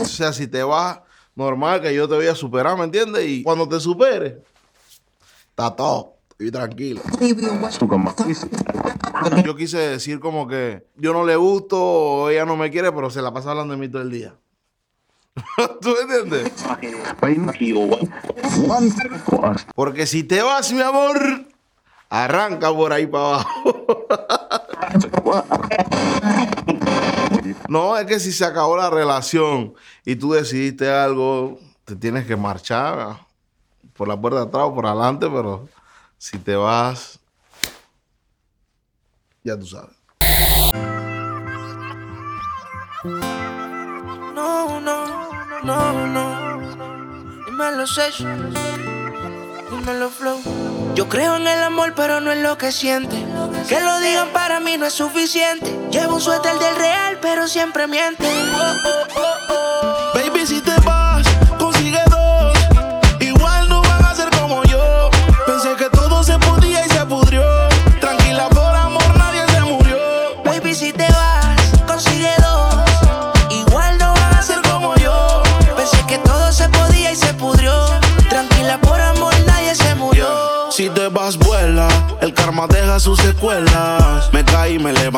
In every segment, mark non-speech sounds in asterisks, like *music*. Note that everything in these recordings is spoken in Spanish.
O sea, si te vas normal, que yo te voy a superar, ¿me entiendes? Y cuando te supere, está todo. Y tranquilo. Yo quise decir como que yo no le gusto ella no me quiere, pero se la pasa hablando de mí todo el día. *laughs* ¿Tú me entiendes? Porque si te vas, mi amor, arranca por ahí para abajo. *laughs* No, es que si se acabó la relación y tú decidiste algo, te tienes que marchar por la puerta de atrás o por adelante, pero si te vas, ya tú sabes. No, no, no, no. Dímelo, Sesh. Dímelo, Flow. Yo creo en el amor, pero no en lo que siente. Que lo digan para mí no es suficiente. Llevo un suéter del real, pero siempre miente. Baby, si te vas,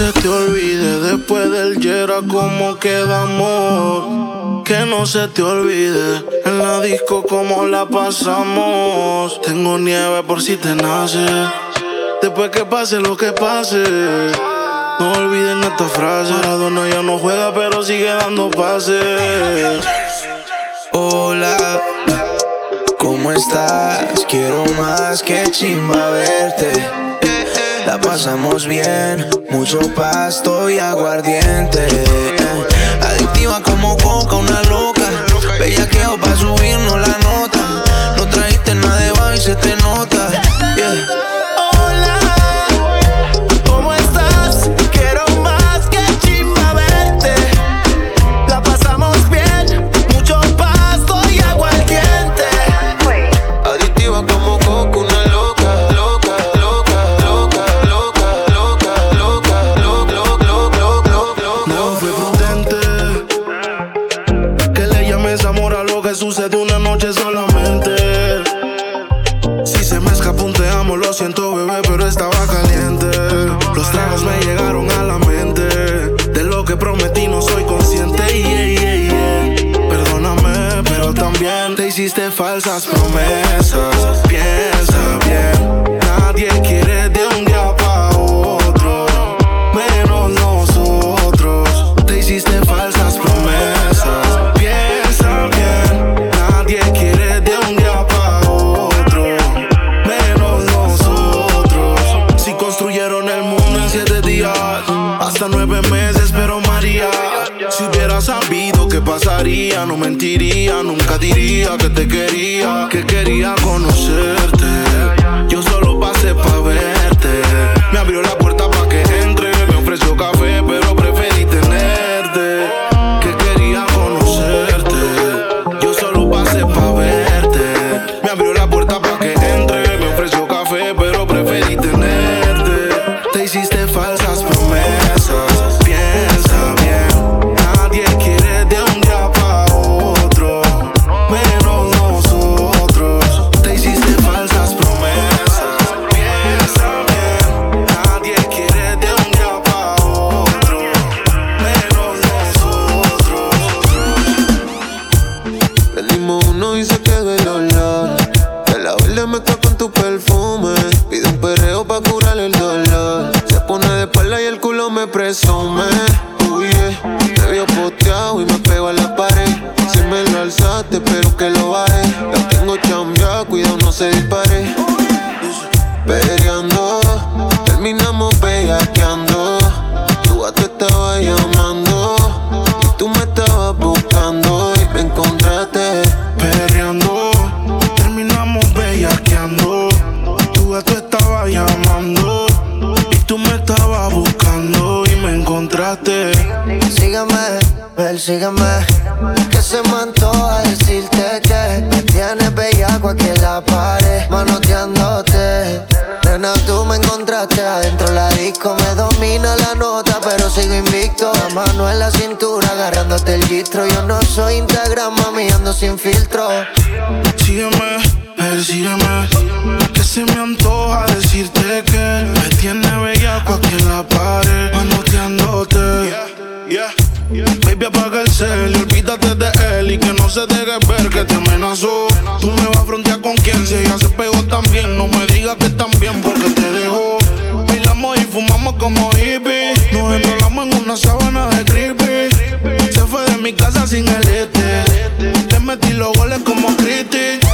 se te olvide después del Yera cómo quedamos. Que no se te olvide en la disco cómo la pasamos. Tengo nieve por si te nace. Después que pase lo que pase. No olviden esta frase. Maradona ya no juega, pero sigue dando pases. Hola, ¿cómo estás? Quiero más que chimba verte. La pasamos bien, mucho pasto y aguardiente. Adictiva como coca, una loca. Bellaqueo pa' subirnos la nota. No trajiste nada de baile, se te nota. as promessas. infiel, sígueme. Que se me antoja decirte que me tienes bellaco aquí en la pared, manoteándote. Nena, tú me encontraste adentro la disco, me domina la nota, pero sigo invicto. La mano en la cintura, agarrándote el gistro. Yo no soy Instagram, mami, ando sin filtro. Sígueme, persígueme, que se me antoja decirte que me tienes bellaco aquí en la pared, manoteándote. Yeah, yeah baby, apaga el cel y olvídate de él y que no se deje ver que te amenazó. Tú me vas a frontear con quien si ella se pegó también. No me digas que también porque te dejó. Bailamos y fumamos como hippies. Nos enrolamos en una sábana de creepy. Se fue de mi casa sin el este. Te metí los goles como Christie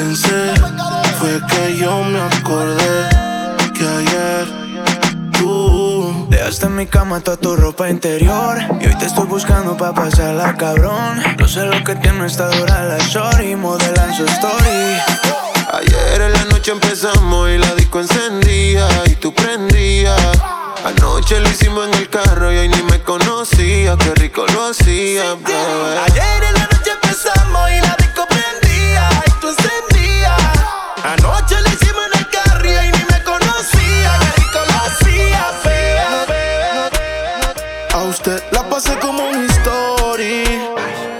pensé fue que yo me acordé que ayer tú dejaste en mi cama toda tu ropa interior y hoy te estoy buscando pa pasarla cabrón. No sé lo que tiene esta dura la shorty modelan su story. Ayer en la noche empezamos y la disco encendía y tú prendías. Anoche lo hicimos en el carro y hoy ni me conocía, qué rico lo hacía, bebé. Ayer en la noche empezamos y la Anoche lo hicimos en el carro y ni me conocía, qué rico lo hacía, bebé. A usted la pasé como un story.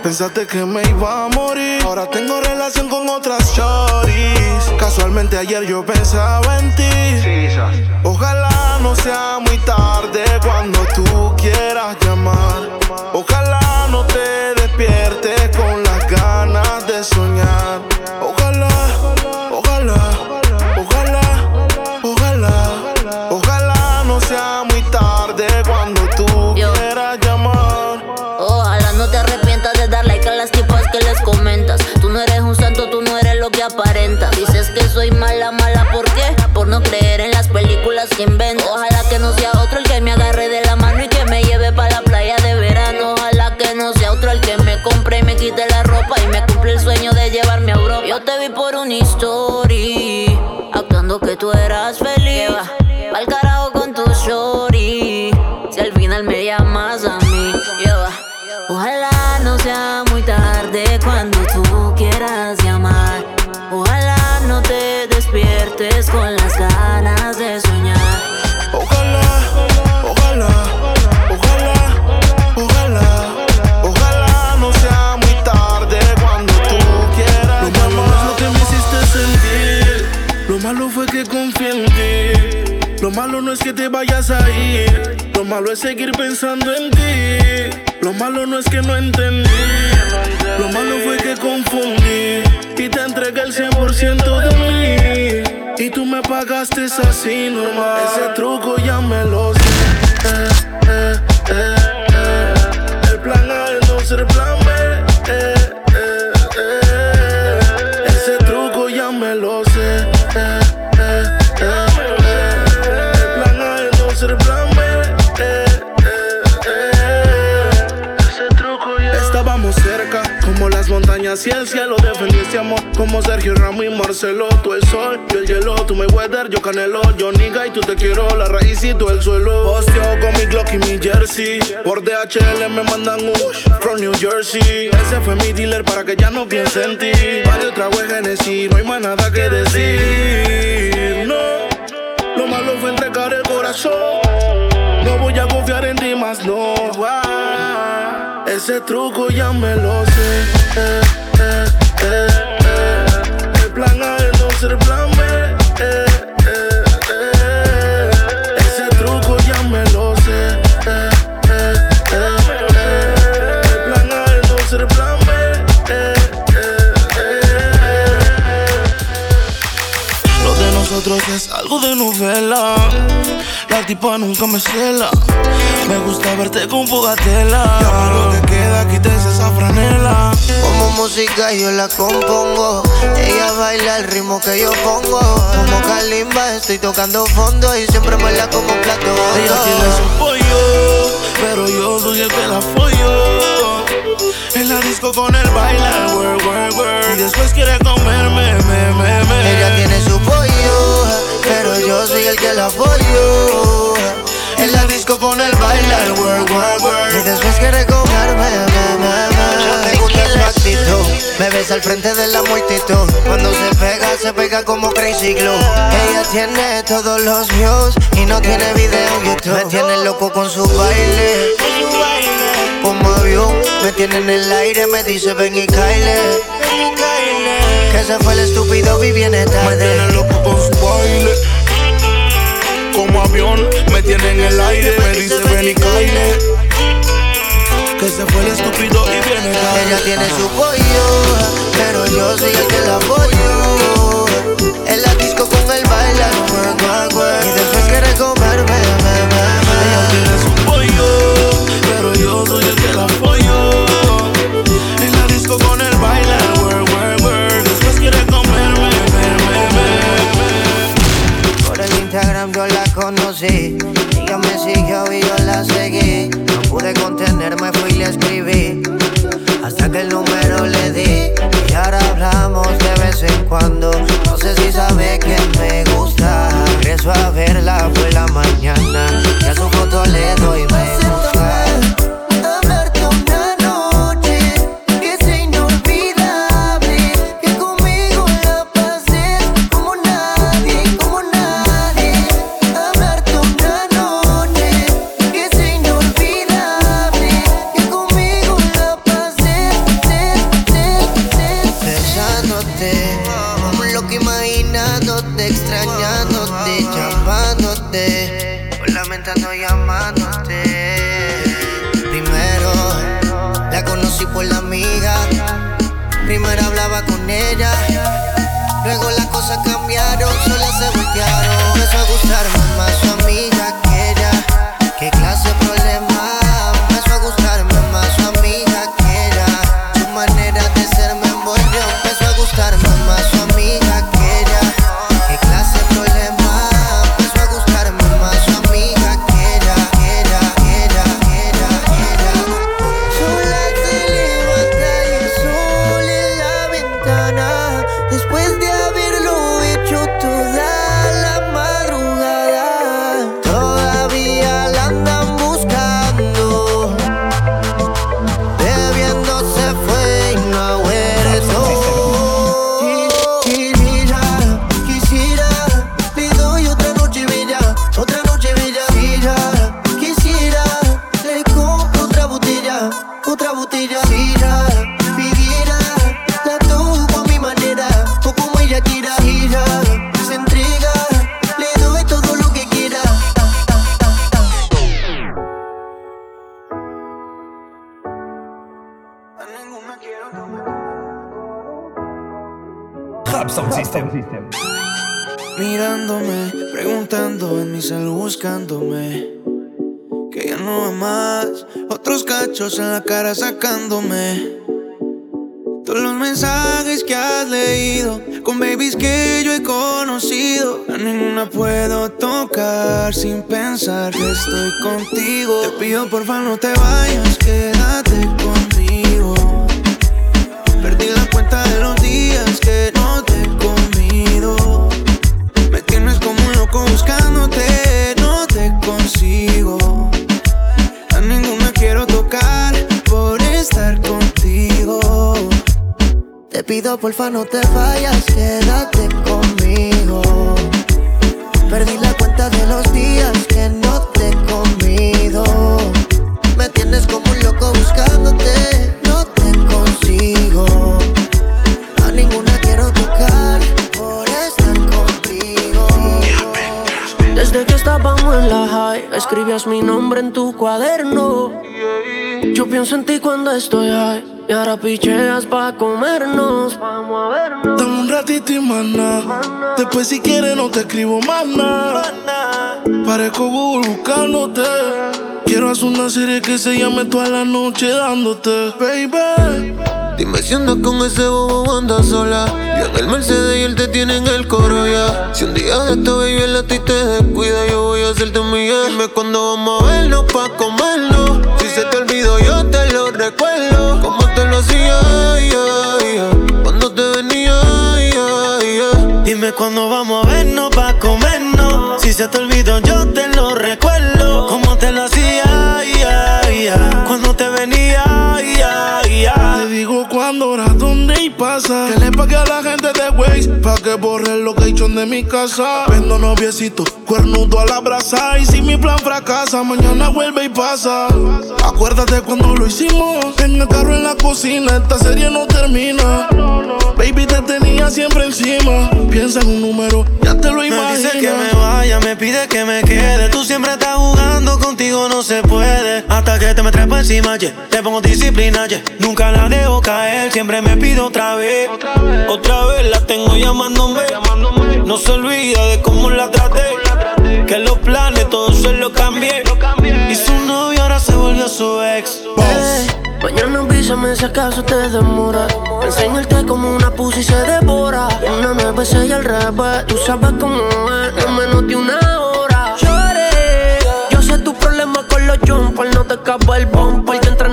Pensaste que me iba a morir. Ahora tengo relación con otras shorties. Casualmente ayer yo pensaba en ti. Ojalá no sea muy tarde cuando tú quieras llamar. Ojalá no te despiertes con las ganas de soñar. Ojalá, no sea muy tarde cuando tú Yo. quieras llamar. Ojalá no te arrepientas de dar like a las tipas que les comentas. Tú no eres un santo, tú no eres lo que aparentas. Dices que soy mala, mala, ¿por qué? Por no creer en las películas que inventas. Ojalá que no sea otro el que me agarre de la mano y que me lleve para la playa de verano. Ojalá que no sea otro el que me compre y me quite la ropa y me cumple el sueño de llevarme a Europa. Yo te vi por una story, actuando que tú eras feliz. Que te vayas a ir, lo malo es seguir pensando en ti. Lo malo no es que no entendí, lo malo fue que confundí y te entregué el 100% de mí. Y tú me pagaste así normal. Ese truco ya me lo sé. Y el cielo. Defendiste amor, como Sergio Ramos y Marcelo. Tú el sol, yo el hielo, tú me weather, yo canelo. Yo niga y tú te quiero, la raíz y tú el suelo. Posteo con mi Glock y mi jersey. Por DHL me mandan un from New Jersey. Ese fue mi dealer para que ya no piense en ti. Varios tragos de Genesis, no hay más nada que decir. No, lo malo fue entregar el corazón. No voy a confiar en ti más, no. Ese truco ya me lo sé. El plan A no ser plan B. tipa nunca me cela. Me gusta verte con fogatela. Ya lo que queda, quites esa franela. Como música yo la compongo. Ella baila el ritmo que yo pongo. Como Kalimba estoy tocando fondo y siempre me la como un plato Ella tiene su pollo, pero yo soy el que la follo. En la disco con el bailar, work, work, work. Y después quiere comerme, me, me, me. Ella tiene su pollo, yo soy el que la apoyo. En la disco con el bailar, work, work, Y después quiere comerme, me, me, me. Me gusta su actitud, me besa al frente de la multitud. Cuando se pega, se pega como Crazy Glue. Ella tiene todos los views y no tiene video en YouTube. Me tiene loco con su baile. Como avión, me tiene en el aire, me dice ven y caile. Que se fue el estúpido, vi viene Me tarde. tiene loco con su baile. Como avión, me tiene en el aire, me dice ven y caile. Que se fue el estúpido y viene tarde. Ella tiene su pollo, pero yo soy el que la apoyo. En la disco con el work. Y después quiere comerme, me, me, Ella tiene su pollo, pero yo soy el que la apoyo. le escribí hasta que el número le di y ahora hablamos de vez en cuando. No sé si sabe que me gusta. Regreso a verla por la mañana y a su foto le doy me En la cara sacándome Todos los mensajes que has leído. Con babies que yo he conocido A ninguna puedo tocar sin pensar que estoy contigo. Te pido porfa no te vayas, quédate conmigo. Perdí la cuenta de los días que no te he comido. Me tienes como un loco buscándote, pido porfa no te vayas, quédate conmigo. Perdí la cuenta de los días que no te he comido. Me tienes como un loco buscándote, no te consigo. A ninguna quiero tocar por estar contigo. Desde que estábamos en la high, escribías mi nombre en tu cuaderno. Yo pienso en ti cuando estoy high. Y ahora picheas pa' comernos. Vamos a vernos. Dame un ratito y más nada. Después si quieres no te escribo más nada. Parezco Google buscándote. Quiero hacer una serie que se llame toda la noche dándote, baby. Dime si andas con ese bobo andas sola. Yo en el Mercedes y él te tiene en el coro ya. Si un día de esta baby el a ti te descuida, yo voy a hacerte mi Dime cuándo vamos a vernos pa' comernos. Si se te olvidó, yo te lo recuerdo. Como te lo hacía, ya. cuando te venía. Dime cuándo vamos a vernos pa' comernos. Si se te olvidó, yo te lo recuerdo. Que le pague a la gente de Waze pa' que borre el location de mi casa. Vendo noviecito, cuernudo a la brasa. Y si mi plan fracasa, mañana vuelve y pasa. Acuérdate cuando lo hicimos. En el carro, en la cocina, esta serie no termina. Baby, te tenía siempre encima. Piensa en un número, ya te lo Me imaginas. dice que me vaya, me pide que me quede. Tú siempre estás jugando, contigo no se puede. Hasta que te me trepo encima, yeah. te pongo disciplina, yeah. Nunca la dejo caer, siempre me pido otra vez. Otra vez la tengo llamándome. No se olvida de cómo la traté. Que los planes todos se los cambié. Y su novio ahora se volvió su ex. Mañana avísame si acaso te demora. Enseñarte como una pussy se devora. Una besé y al revés. Tú sabes cómo es, en menos de una hora. Lloré. Yo sé tu problema con los jumpers. No te escapa el bumper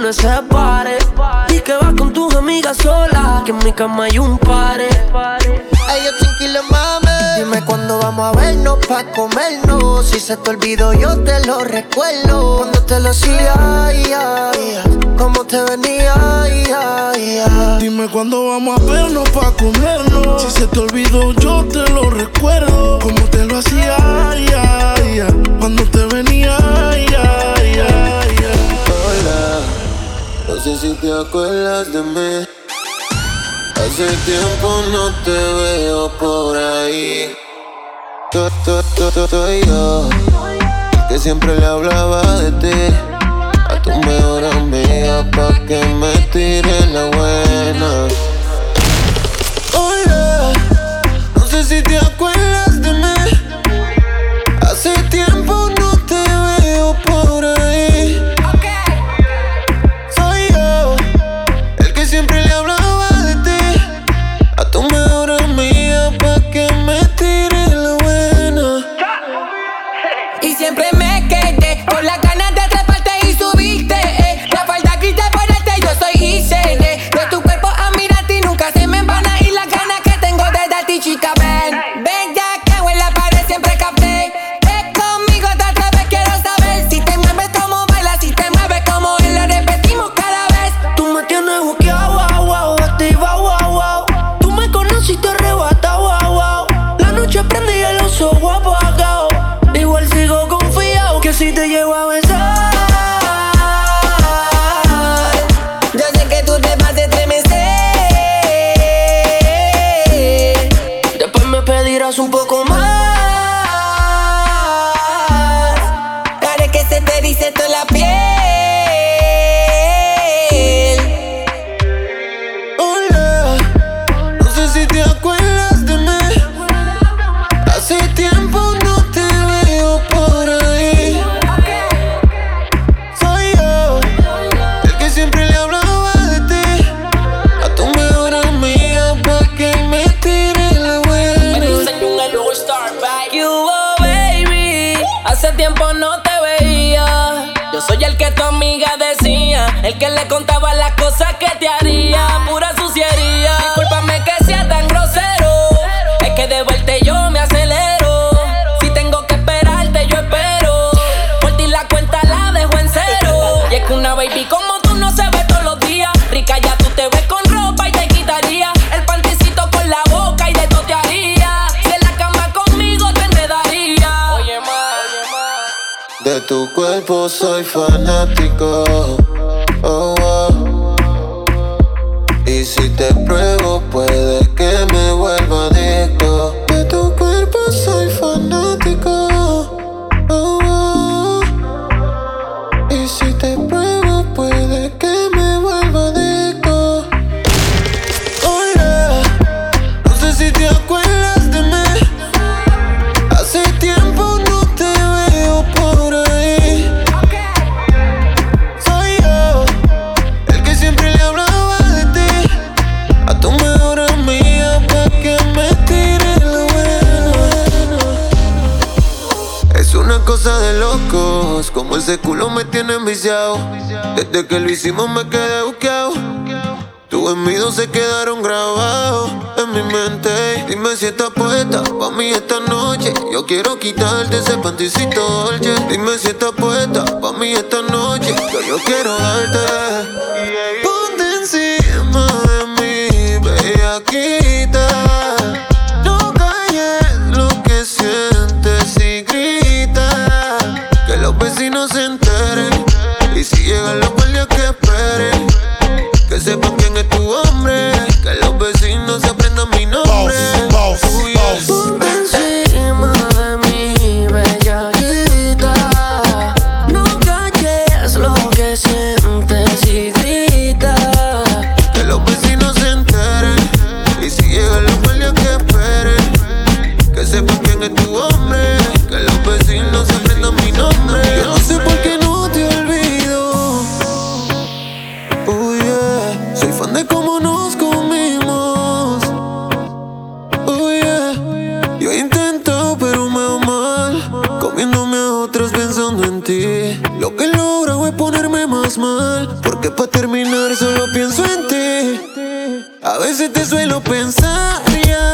que entra en ese pare. Y que vas con tus amigas sola. Que en mi cama hay un pare. Ay, yo tranquilo, mami. Dime cuándo vamos a vernos pa' comernos. Si se te olvidó, yo te lo recuerdo. Cuando te lo hacía, ay, ay. Cómo te venía, ay. Dime cuándo vamos a vernos pa' comernos. Si se te olvidó, yo te lo recuerdo. Como te lo hacía. Cuando te venía, no sé si te acuerdas de mí. Hace tiempo no te veo por ahí. Soy yo, que siempre le hablaba de ti. De tu cuerpo soy fanático. Oh, oh. Y si te pruebo, puede Ese culo me tiene enviciado. Desde que lo hicimos me quedé buscado. Tus envidos se quedaron grabados en mi mente. Dime si estás puesta pa' mí esta noche. Yo quiero quitarte ese panticito dolce. Dime si estás puesta pa' mí esta noche. Yo, yo quiero darte. lo pensaría.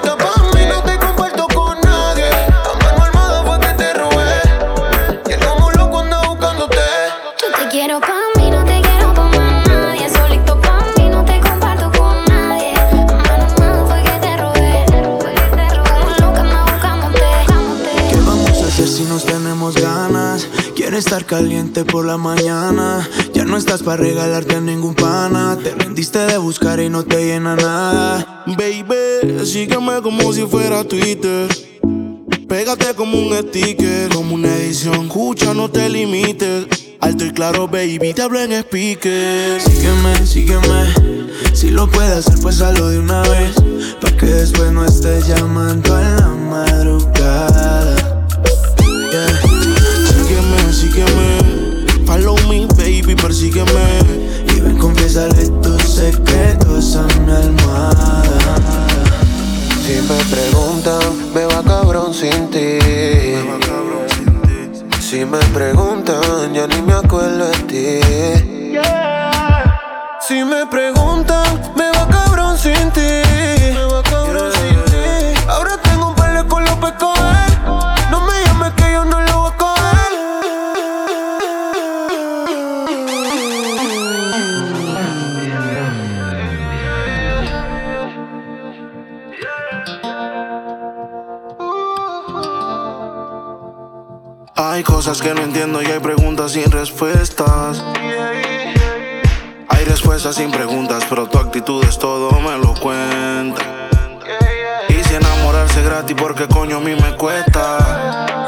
estar caliente por la mañana. Ya no estás para regalarte a ningún pana. Te rendiste de buscar y no te llena nada. Baby, sígueme como si fuera Twitter. Pégate como un sticker, como una edición. Escucha, no te limites. Alto y claro, baby, te hablo en speaker. Sígueme, sígueme. Si lo puedes hacer, pues hazlo de una vez. Pa' que después no estés llamando al Cuando ya hay preguntas sin respuestas. Hay respuestas sin preguntas, pero tu actitud es todo, me lo cuenta. Hice enamorarse gratis porque coño a mí me cuesta.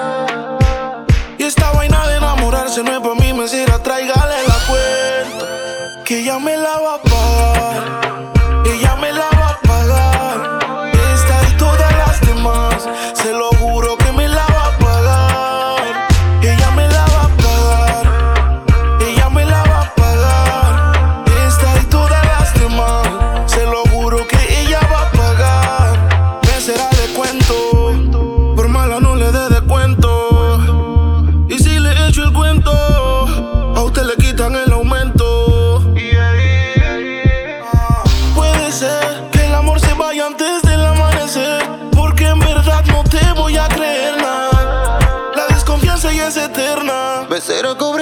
será como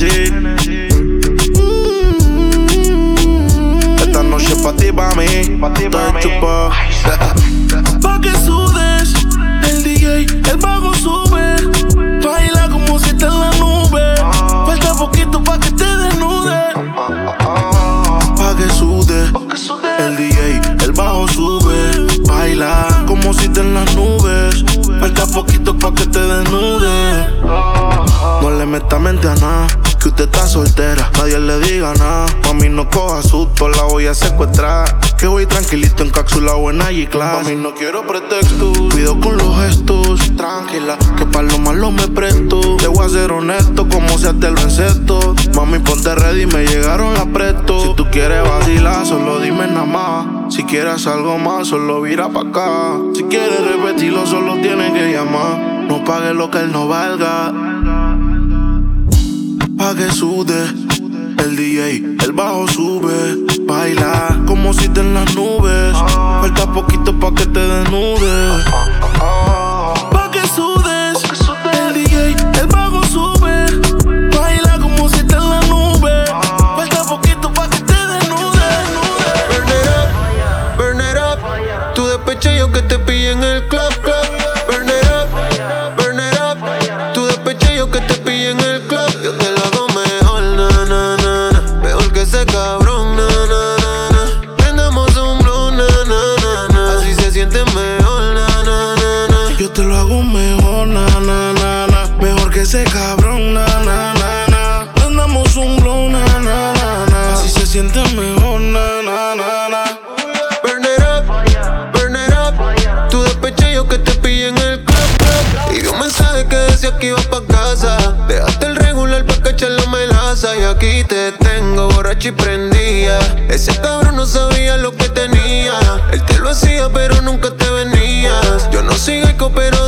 Esta noche pa' ti, pa' mí, pa' ti, pa' mí. *laughs* pa' que sudes, el DJ, el bajo sube. Baila como si estás en la nube. Ah. Falta poquito pa' que te desnude. Pa' que sudes, el DJ, el bajo sube. Baila como si estás en las nubes. Falta poquito pa' que te desnude. Ah. No le metas mente a nada que usted está soltera, nadie le diga nada. Mami, no coja susto, la voy a secuestrar. Que voy tranquilito en cápsula o en class. Mami, no quiero pretextos. Cuido con los gestos, tranquila, que para lo malo me presto. Te voy a ser honesto, como si te lo encesto. Mami, ponte ready, me llegaron la presto. Si tú quieres vacilar, solo dime nada más. Si quieres algo más, solo vira pa' acá. Si quieres repetirlo, solo tienes que llamar. No pague lo que él no valga. Pa' que sude el DJ, el bajo sube, baila como si te en las nubes. Falta poquito pa' que te desnudes. Prendía. Ese cabrón no sabía lo que tenía. Él te lo hacía, pero nunca te venías. Yo no soy eco, pero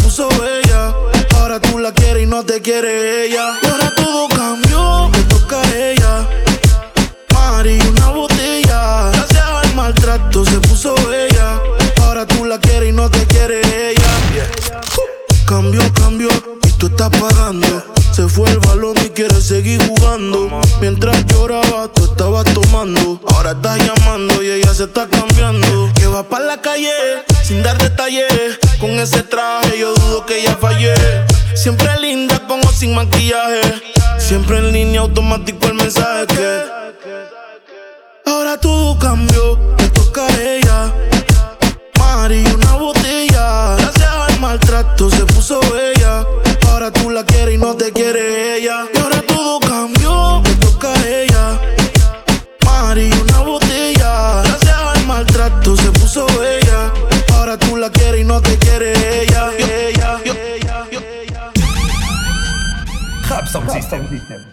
quiere ella. Y ahora todo cambió. Le toca a ella. Mari, una botella. Gracias al maltrato se puso bella. Ahora tú la quieres y no te quiere ella. Cambió, cambió y tú estás pagando. Se fue el balón y quiere seguir jugando. Mientras lloraba, tú estabas tomando. Ahora estás llamando y ella se está cambiando. Que va para la calle sin dar detalles. Con ese traje yo dudo que ella fallé. Siempre linda como sin maquillaje. Siempre en línea automático el mensaje que. Ahora todo cambió, le toca a ella. Mari, una botella. Gracias al maltrato se puso bella. Ahora tú la quieres y no te quiere ella. Y ahora todo cambió, le toca a ella. Mari, una botella. Gracias al maltrato se puso bella. Ahora tú la quieres y no te quiere ella. ella, ella, ella. Sound System.